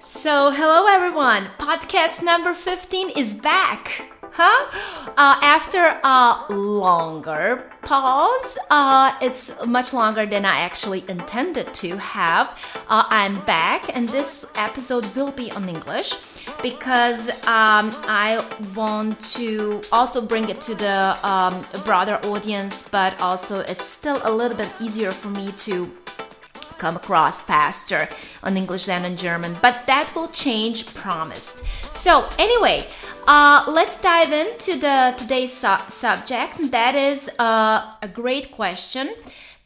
So, hello everyone. Podcast number 15 is back. Huh? Uh, after a longer pause, uh, it's much longer than I actually intended to have. Uh, I'm back, and this episode will be on English because um, I want to also bring it to the um, broader audience, but also it's still a little bit easier for me to come across faster on English than on German, but that will change, promised. So, anyway, uh, let's dive into the today's su- subject. That is uh, a great question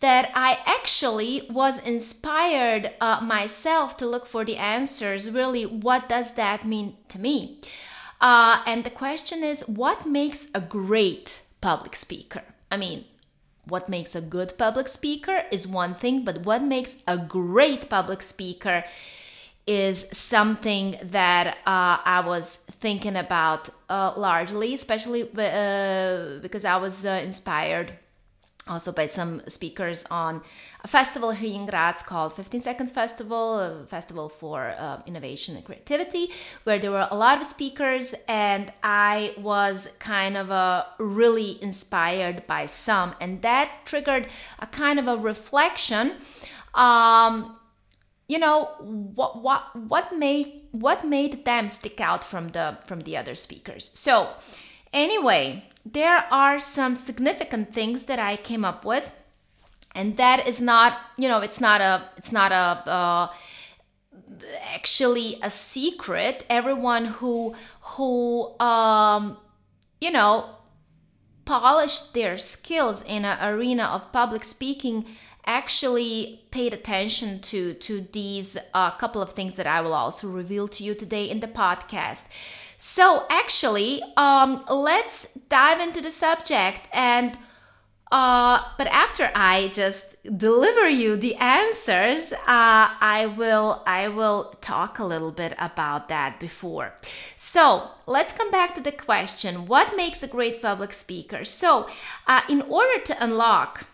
that I actually was inspired uh, myself to look for the answers. Really, what does that mean to me? Uh, and the question is, what makes a great public speaker? I mean, what makes a good public speaker is one thing, but what makes a great public speaker is something that uh, I was thinking about uh, largely, especially uh, because I was uh, inspired also by some speakers on a festival here in Graz called 15 Seconds Festival, a festival for uh, innovation and creativity, where there were a lot of speakers, and I was kind of a really inspired by some, and that triggered a kind of a reflection. Um, you know what what what made what made them stick out from the from the other speakers so anyway there are some significant things that I came up with, and that is not, you know, it's not a, it's not a, uh, actually a secret. Everyone who, who, um, you know, polished their skills in an arena of public speaking actually paid attention to to these uh, couple of things that I will also reveal to you today in the podcast. So, actually, um, let's dive into the subject and uh, but after I just deliver you the answers, uh, I will I will talk a little bit about that before. So let's come back to the question: What makes a great public speaker? So, uh, in order to unlock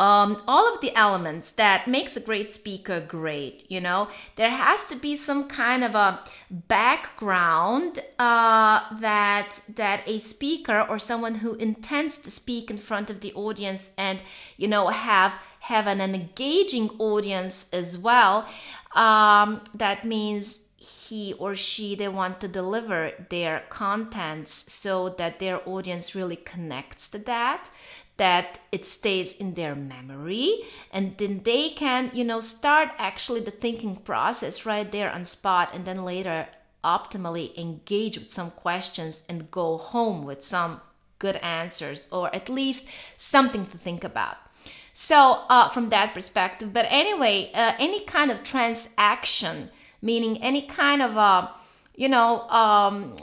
um, all of the elements that makes a great speaker great you know? There has to be some kind of a background uh, that that a speaker or someone who intends to speak in front of the audience and you know have have an, engaging audience as well um, that means he or she they want to deliver their contents so that their audience really connects to that that it stays in their memory and then they can you know start actually the thinking process right there on spot and then later optimally engage with some questions and go home with some good answers or at least something to think about. So uh, from that perspective but anyway uh, any kind of transaction meaning any kind of uh, you know um,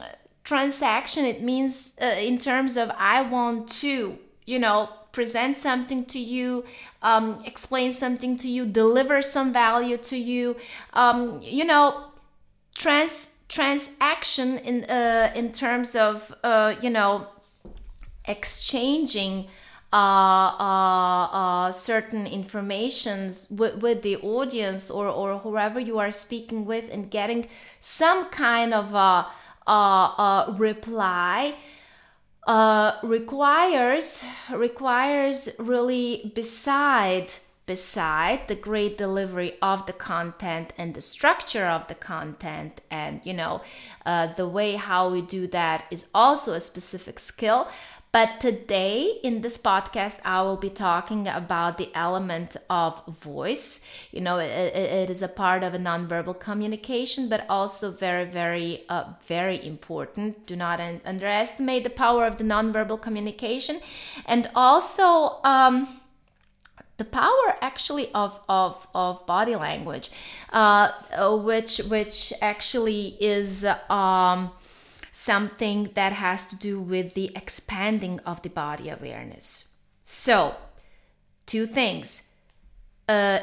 transaction it means uh, in terms of i want to you know, present something to you, um, explain something to you, deliver some value to you, um, you know, trans transaction in uh, in terms of uh, you know exchanging uh, uh, uh, certain informations with, with the audience or, or whoever you are speaking with and getting some kind of a, a, a reply uh, requires requires really beside beside the great delivery of the content and the structure of the content and you know uh, the way how we do that is also a specific skill but today in this podcast, I will be talking about the element of voice. You know, it, it is a part of a nonverbal communication, but also very, very, uh, very important. Do not un- underestimate the power of the nonverbal communication. And also, um, the power actually of, of, of body language, uh, which which actually is um, something that has to do with the expanding of the body awareness. So, two things uh,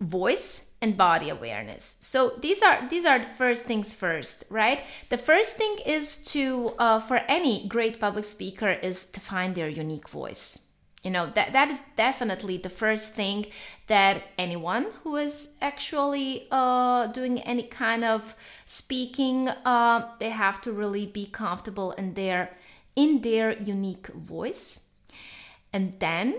voice and body awareness. So these are these are the first things first right? The first thing is to uh, for any great public speaker is to find their unique voice you know that that is definitely the first thing that anyone who is actually uh, doing any kind of speaking uh, they have to really be comfortable in their in their unique voice. And then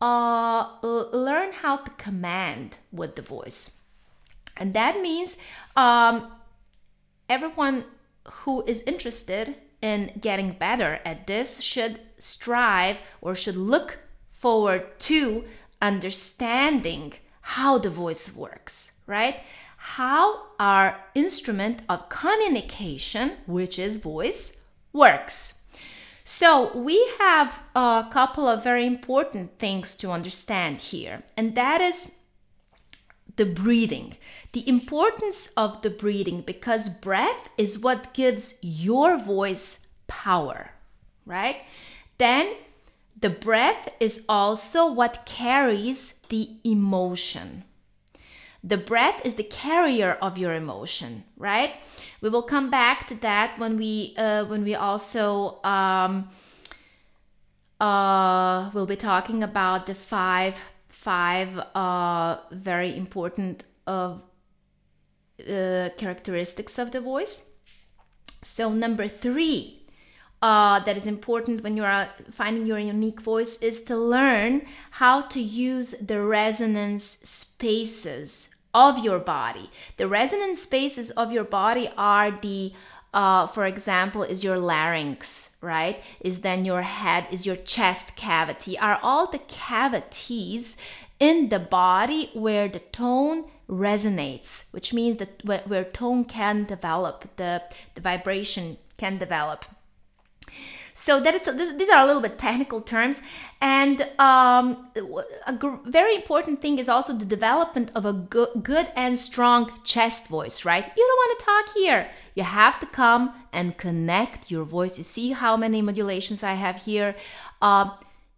uh, learn how to command with the voice. And that means um, everyone who is interested in getting better at this should strive or should look forward to understanding how the voice works, right? How our instrument of communication, which is voice, works. So, we have a couple of very important things to understand here, and that is the breathing. The importance of the breathing because breath is what gives your voice power, right? Then the breath is also what carries the emotion. The breath is the carrier of your emotion, right? We will come back to that when we uh, when we also um, uh, we'll be talking about the five five uh, very important of uh, characteristics of the voice. So, number three, uh, that is important when you are finding your unique voice is to learn how to use the resonance spaces of your body. The resonance spaces of your body are the uh, for example, is your larynx, right? Is then your head, is your chest cavity, are all the cavities in the body where the tone resonates, which means that where, tone can develop, the, the vibration can develop. So that it's these are a little bit technical terms, and um, very important thing is also the development of a good, good and strong chest voice. Right? You don't want to talk here. You have to come and connect your voice. You see how many modulations I have here. Uh,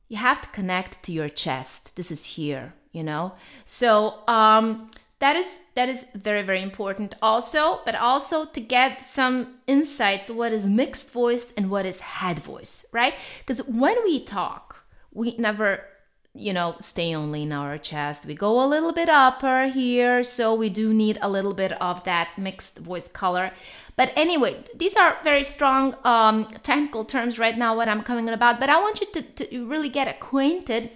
you have to connect to your chest. This is here. You know. So. Um, that is that is very very important also but also to get some insights what is mixed voice and what is head voice right? Because when we talk we never you know stay only in our chest. We go a little bit upper here so we do need a little bit of that mixed voice color. But anyway these are very strong um, technical terms right now what i'm coming about but i want you to, to really get acquainted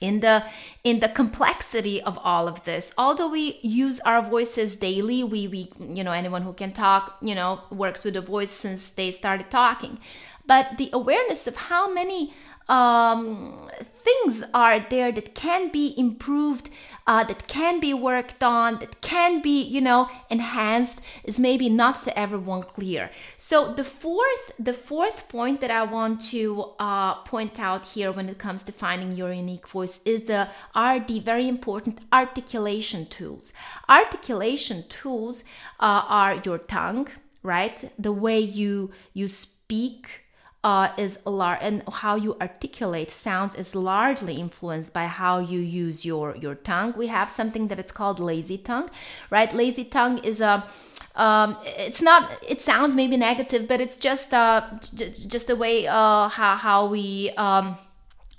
in the in the complexity of all of this. Although we use our voices daily we we you know anyone who can talk you know works with a voice since they started talking. But the awareness of how many um, things are there that can be improved, uh, that can be worked on, that can be, you know, enhanced is maybe not to everyone clear. So the fourth, the fourth point that I want to uh, point out here when it comes to finding your unique voice is the RD, very important articulation tools. Articulation tools uh, are your tongue, right? The way you you speak uh, is large and how you articulate sounds is largely influenced by how you use your your tongue. We have something that it's called lazy tongue right? Lazy tongue is a um, it's not it sounds maybe negative but it's just uh j- just the way uh how, how we um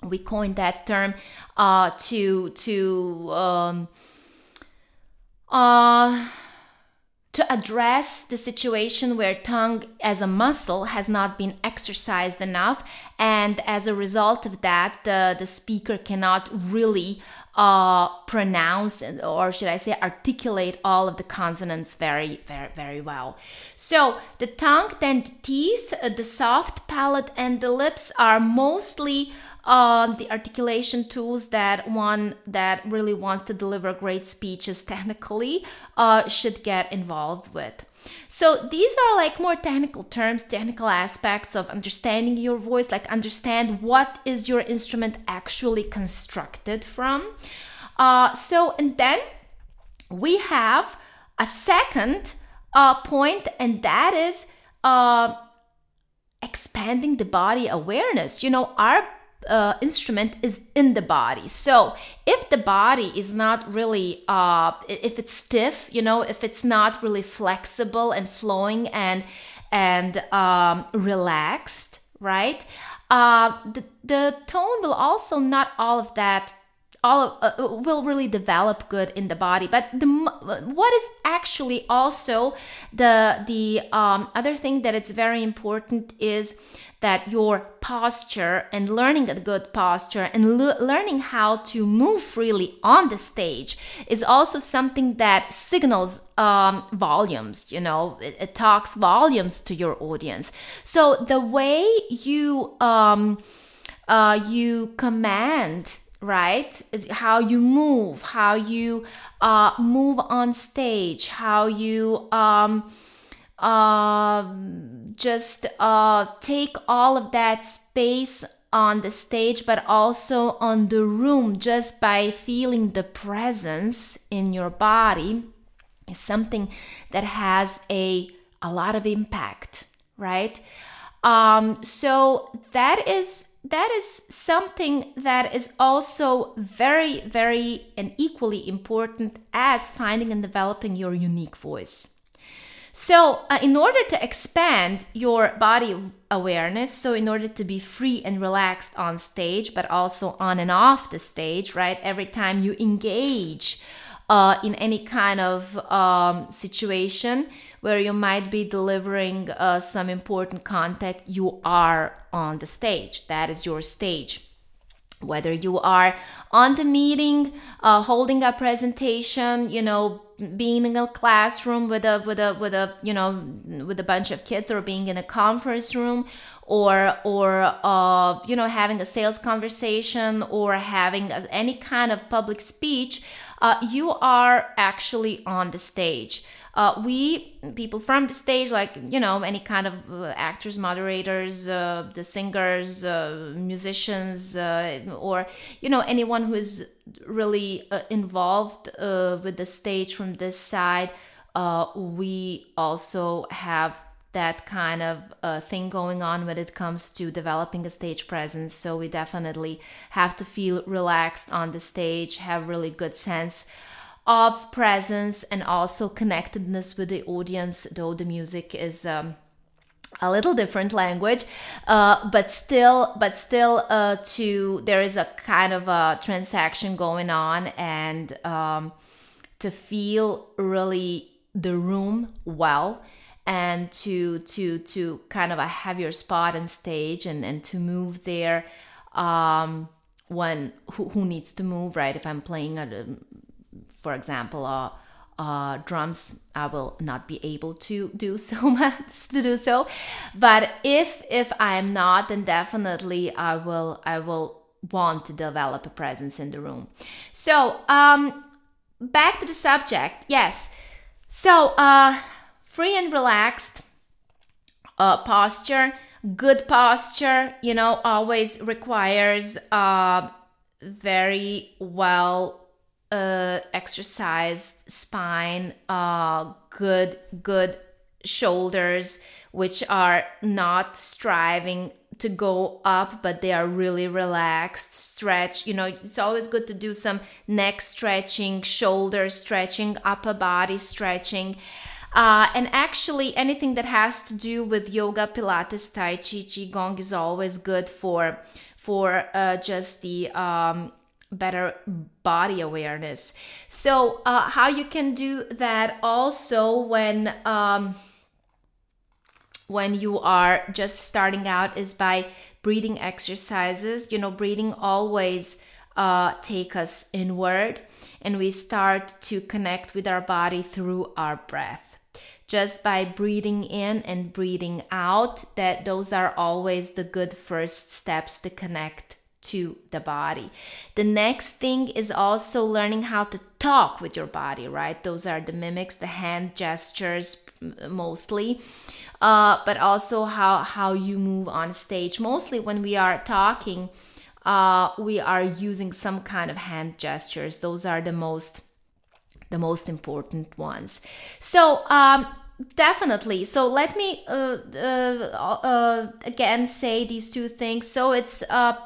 we coined that term uh to to um uh to address the situation where tongue as a muscle has not been exercised enough and as a result of that the, the speaker cannot really uh, pronounce or should i say articulate all of the consonants very very very well. So the tongue then the teeth uh, the soft palate and the lips are mostly uh, the articulation tools that one that really wants to deliver great speeches technically uh, should get involved with. So these are like more technical terms, technical aspects of understanding your voice, like understand what is your instrument actually constructed from. Uh, so and then we have a second uh, point, and that is uh, expanding the body awareness. You know, our uh, instrument is in the body. So if the body is not really, uh, if it's stiff, you know, if it's not really flexible and flowing and and um, relaxed, right? uh, the, the tone will also not all of that all uh, uh, will really develop good in the body. But the what is actually also the the um, other thing that it's very important is that your posture and learning a good posture and le- learning how to move freely on the stage is also something that signals um, volumes you know it, it, talks volumes to your audience. So the way you um, uh, you command right? How you move how you uh, move on stage how you um, uh, just uh, take all of that space on the stage but also on the room just by feeling the presence in your body is something that has a a lot of impact right? Um, so that is that is something that is also very, very and equally important as finding and developing your unique voice. So, uh, in order to expand your body awareness, so in order to be free and relaxed on stage, but also on and off the stage, right? Every time you engage uh, in any kind of um, situation, where you might be delivering uh, some important content, you are on the stage. That is your stage. Whether you are on the meeting, uh, holding a presentation, you know, being in a classroom with a with a with a you know with a bunch of kids, or being in a conference room, or or uh, you know having a sales conversation, or having any kind of public speech, uh, you are actually on the stage uh, we people from the stage like you know any kind of uh, actors moderators uh, the singers uh, musicians uh, or you know anyone who is really uh, involved with the stage from this side we also have that kind of uh, thing going on when it comes to developing a stage presence. So we definitely have to feel relaxed on the stage, have really good sense of presence and also connectedness with the audience, though the music is. Um, a little different language uh, but still but still uh, to there is a kind of a transaction going on and um, to feel really the room well and to to to kind of have your spot on stage and and to move there um when who, who needs to move right if i'm playing a for example, uh, uh, drums, I will not be able to do so much to do so. But if if I am not, then definitely I will I will want to develop a presence in the room. So um, back to the subject. Yes. So uh, free and relaxed uh, posture, good posture. You know, always requires uh, very well uh, exercise spine, uh, good good shoulders, which are not striving to go up, but they are really relaxed. Stretch, you know, it's always good to do some neck stretching, shoulder stretching, upper body stretching. Uh, and actually, anything that has to do with yoga, Pilates, Tai Chi, Qigong is always good for for uh, just the um, better body awareness. So, uh, how you can do that also when um, when you are just starting out is by breathing exercises. You know, breathing always uh, take us inward, and we start to connect with our body through our breath just by breathing in and breathing out that those are always the good first steps to connect to the body. The next thing is also learning how to talk with your body, right? Those are the mimics, the hand gestures mostly, uh, but also how, how you move on stage. Mostly when we are talking, uh, we are using some kind of hand gestures. Those are the most the most important ones. So um, definitely so let me uh, uh, uh, again say these two things so it's uh,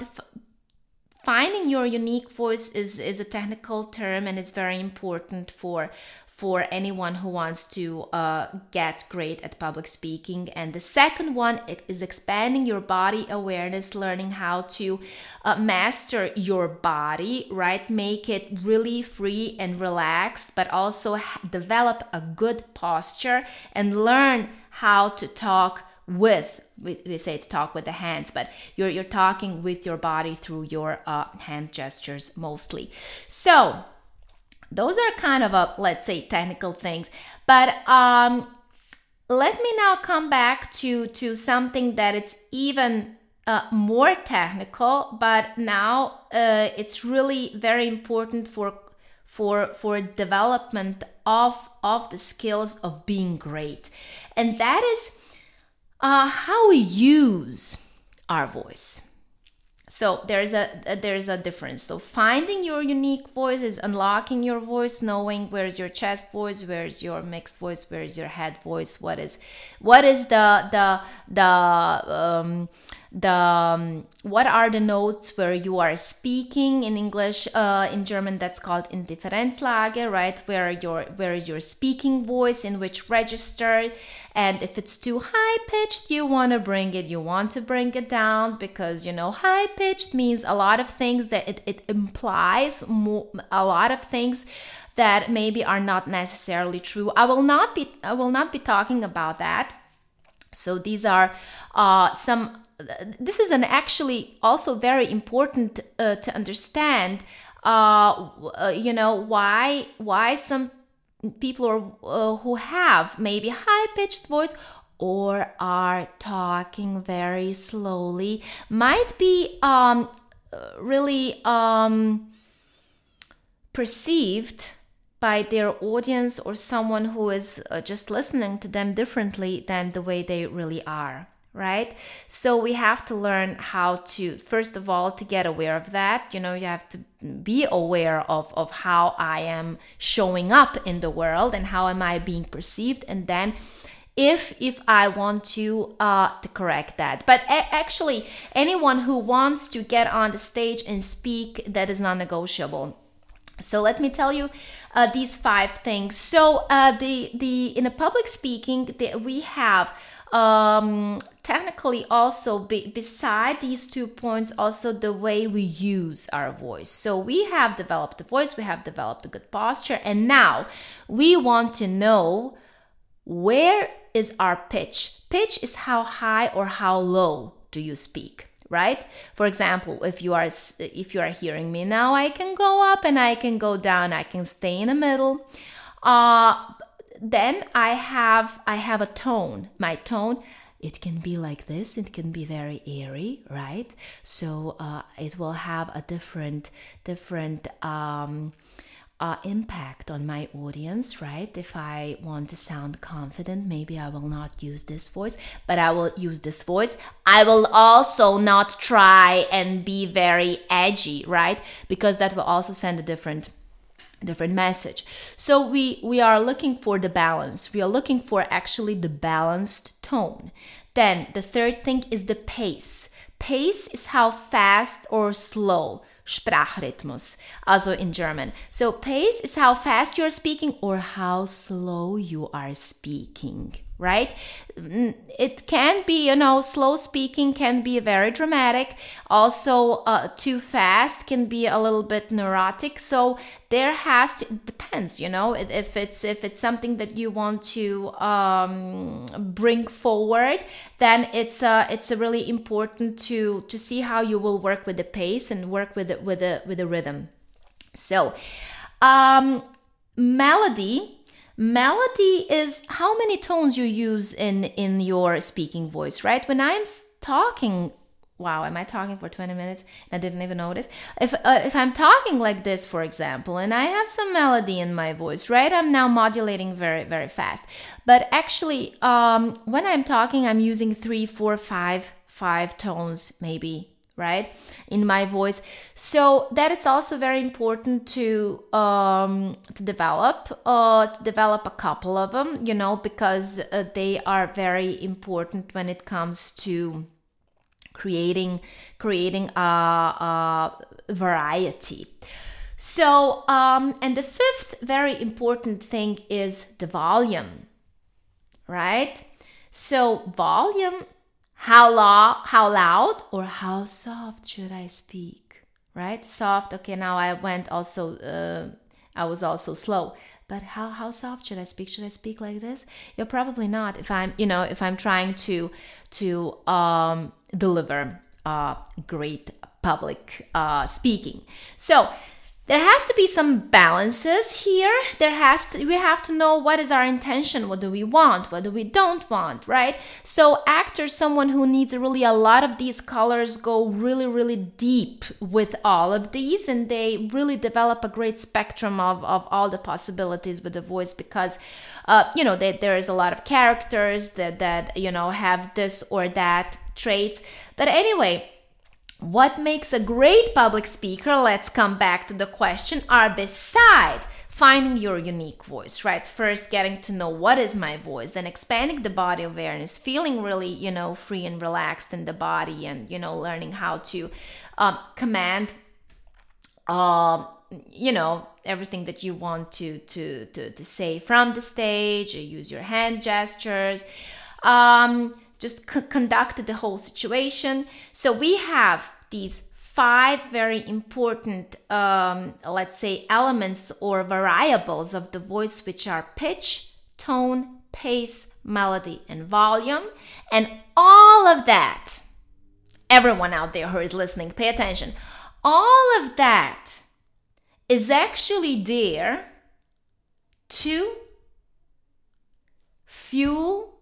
finding your unique voice is is a technical term and it's very important for for anyone who wants to uh, get great at public speaking. And the second one is expanding your body awareness, learning how to uh, master your body, right? Make it really free and relaxed, but also develop a good posture and learn how to talk with we, say it's talk with the hands but you're you're talking with your body through your uh, hand gestures mostly. So those are kind of a let's say technical things but um let me now come back to to something that it's even uh, more technical but now uh, it's really very important for for for development of of the skills of being great. And that is uh, how we use our voice. So there's a there's a difference. So finding your unique voice is unlocking your voice, knowing where's your chest voice, where's your mixed voice, where's your head voice, what is what is the the the um, the um, what are the notes where you are speaking in english uh, in german that's called indifferenzlage right? Where your where is your speaking voice in which register? And if it's too high pitched you want to bring it you want to bring it down because you know high pitched means a lot of things that it, it implies a lot of things that maybe are not necessarily true. I will not be i will not be talking about that so these are uh, some this is an actually also very important uh, to understand uh, uh, you know why why some people are, uh, who have maybe high pitched voice or are talking very slowly might be um, really um, perceived by their audience or someone who is uh, just listening to them differently than the way they really are right? So we have to learn how to first of all to get aware of that. You know you have to be aware of of how i am showing up in the world and how am i being perceived. And then if if i want to uh to correct that. But a- actually anyone who wants to get on the stage and speak that is non-negotiable so let me tell you uh, these five things. So uh, the the in a public speaking the, we have um, technically also be, beside these two points also the way we use our voice. So we have developed the voice we have developed a good posture and now we want to know where is our pitch? Pitch is how high or how low do you speak right? For example if you are if you are hearing me now i can go up and i can go down i can stay in the middle. Uh then I have I have a tone. My tone it can be like this it can be very airy right? So uh, it will have a different different um, uh, impact on my audience right? If i want to sound confident maybe i will not use this voice but i will use this voice. I will also not try and be very edgy right? Because that will also send a different different message. So we we are looking for the balance. We are looking for actually the balanced tone. Then the third thing is the pace. Pace is how fast or slow Sprachrhythmus, also in German. So pace is how fast you're speaking or how slow you are speaking right? Mm, it can be, you know, slow speaking can be very dramatic. Also, uh, too fast can be a little bit neurotic. So there has to depends, you know, if it's if it's something that you want to um, bring forward, then it's uh, it's really important to to see how you will work with the pace and work with it with the with the rhythm. So, um, melody melody is how many tones you use in in your speaking voice right? When i'm talking wow am i talking for 20 minutes? I didn't even notice. If uh, if i'm talking like this for example and i have some melody in my voice right? I'm now modulating very very fast. But actually um when i'm talking i'm using three four five five tones maybe right in my voice so that is also very important to um to develop uh to develop a couple of them you know because uh, they are very important when it comes to creating creating a, a variety So, um, and the fifth very important thing is the volume, right? So, volume, how, loud, how loud or how soft should I speak, right? Soft, okay, now I went also, uh, I was also slow. But how how soft should i speak? Should i speak like this? You're probably not if i'm you know if i'm trying to to um deliver uh great public uh speaking. So there has to be some balances here. There has to we have to know what is our intention what do we want what do we don't want right? So actors someone who needs really a lot of these colors go really really deep with all of these and they really develop a great spectrum of, of all the possibilities with the voice because uh, you know they, there is a lot of characters that that you know have this or that traits. But anyway what makes a great public speaker, let's come back to the question, are beside finding your unique voice, right? First, getting to know what is my voice, then expanding the body awareness, feeling really, you know, free and relaxed in the body, and, you know, learning how to um, command, uh, you know, everything that you want to, to, to, to say from the stage, use your hand gestures. Um, just c- conduct the whole situation. So we have these five very important, um, let's say, elements or variables of the voice, which are pitch, tone, pace, melody, and volume. And all of that, everyone out there who is listening, pay attention. All of that is actually there to fuel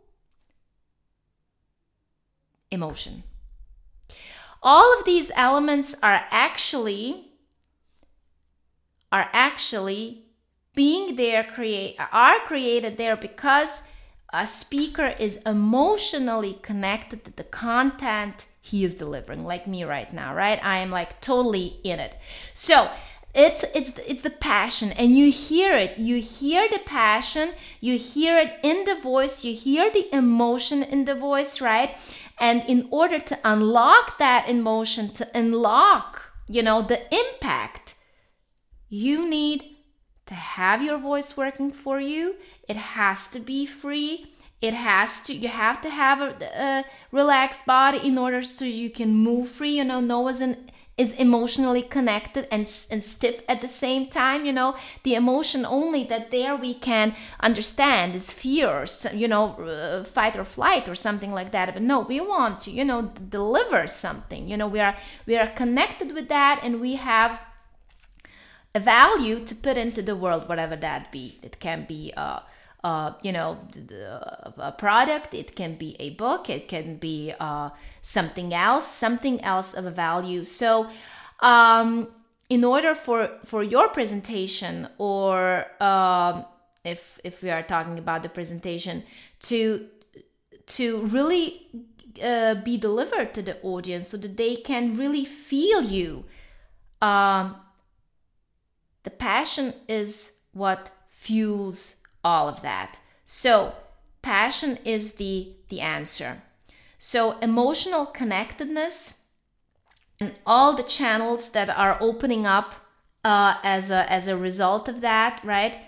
emotion. All of these elements are actually are actually being there create are created there because a speaker is emotionally connected to the content he is delivering like me right now right? I am like totally in it. So it's it's it's the passion and you hear it. You hear the passion you hear it in the voice you hear the emotion in the voice right and in order to unlock that emotion, to unlock, you know, the impact, you need to have your voice working for you. It has to be free. It has to, you have to have a, a relaxed body in order so you can move free. You know, Noah's an is emotionally connected and, and stiff at the same time you know? The emotion only that there we can understand is fear you know fight or flight or something like that. But no we want to you know deliver something you know? We are we are connected with that and we have a value to put into the world whatever that be. It can be uh, uh, you know, a product, it can be a book, it can be uh, something else, something else of a value. So, um, in order for for your presentation, or uh, if if we are talking about the presentation, to to really uh, be delivered to the audience, so that they can really feel you. Um, the passion is what fuels all of that. So, passion is the the answer. So, emotional connectedness and all the channels that are opening up uh, as a as a result of that, right?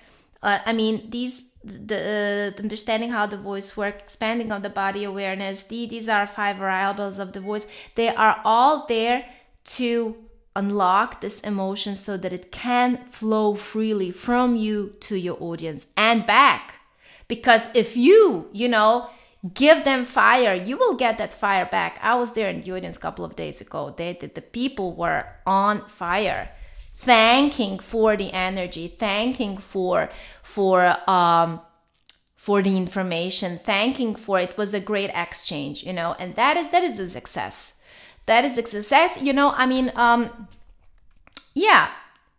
Uh, I mean, these the, uh, understanding how the voice work, expanding of the body awareness. The, these are five variables of the voice. They are all there to unlock this emotion so that it can flow freely from you to your audience and back. Because if you, you know, give them fire, you will get that fire back. I was there in the audience a couple of days ago. They did, the people were on fire, thanking for the energy, thanking for for um for the information, thanking for it was a great exchange, you know, and that is that is a success that is a success you know i mean um yeah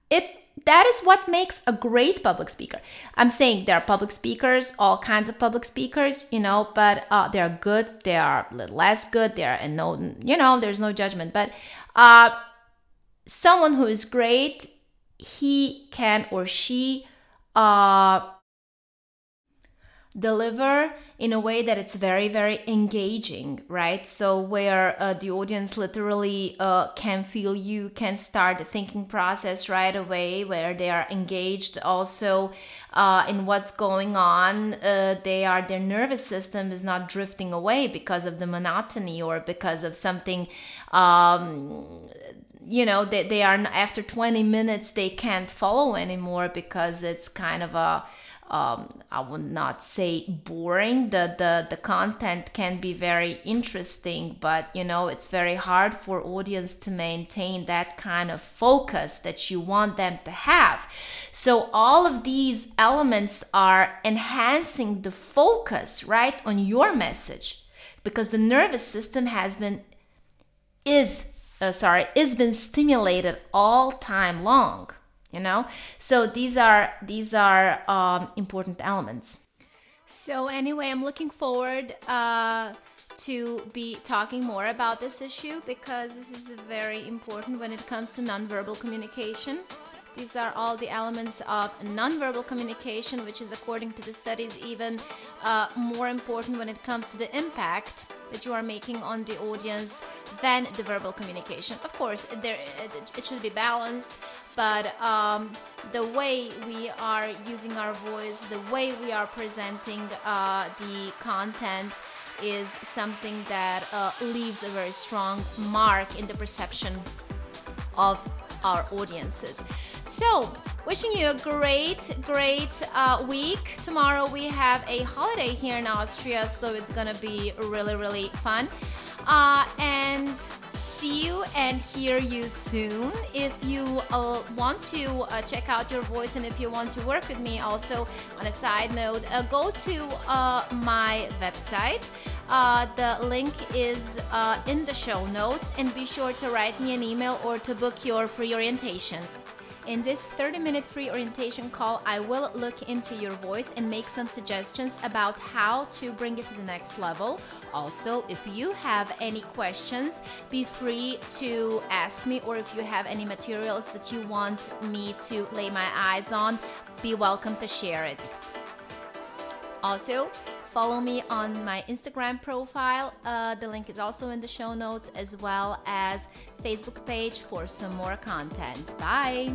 it that is what makes a great public speaker. I'm saying there are public speakers all kinds of public speakers you know but uh, they're good they are less good they're and no you know there's no judgment but uh someone who is great he can or she uh deliver in a way that it's very very engaging right? So where uh, the audience literally uh, can feel you can start the thinking process right away where they are engaged also uh, in what's going on uh, they are their nervous system is not drifting away because of the monotony or because of something um, you know they, they are after 20 minutes they can't follow anymore because it's kind of a um, I would not say boring. The, the the content can be very interesting, but you know it's very hard for audience to maintain that kind of focus that you want them to have. So all of these elements are enhancing the focus right on your message because the nervous system has been is uh, sorry is been stimulated all time long you know? So these are these are um, important elements. So anyway i'm looking forward uh, to be talking more about this issue because this is very important when it comes to nonverbal communication. These are all the elements of nonverbal communication, which is, according to the studies, even uh, more important when it comes to the impact that you are making on the audience than the verbal communication. Of course, there it should be balanced, but um, the way we are using our voice, the way we are presenting uh, the content is something that uh, leaves a very strong mark in the perception of our audiences. So, wishing you a great, great uh, week. Tomorrow we have a holiday here in Austria, so it's gonna be really, really fun. Uh, and see you and hear you soon. If you uh, want to uh, check out your voice and if you want to work with me, also on a side note, uh, go to uh, my website. Uh, the link is uh, in the show notes, and be sure to write me an email or to book your free orientation. In this 30 minute free orientation call, I will look into your voice and make some suggestions about how to bring it to the next level. Also, if you have any questions, be free to ask me, or if you have any materials that you want me to lay my eyes on, be welcome to share it. Also, follow me on my Instagram profile. Uh, the link is also in the show notes, as well as Facebook page for some more content. Bye.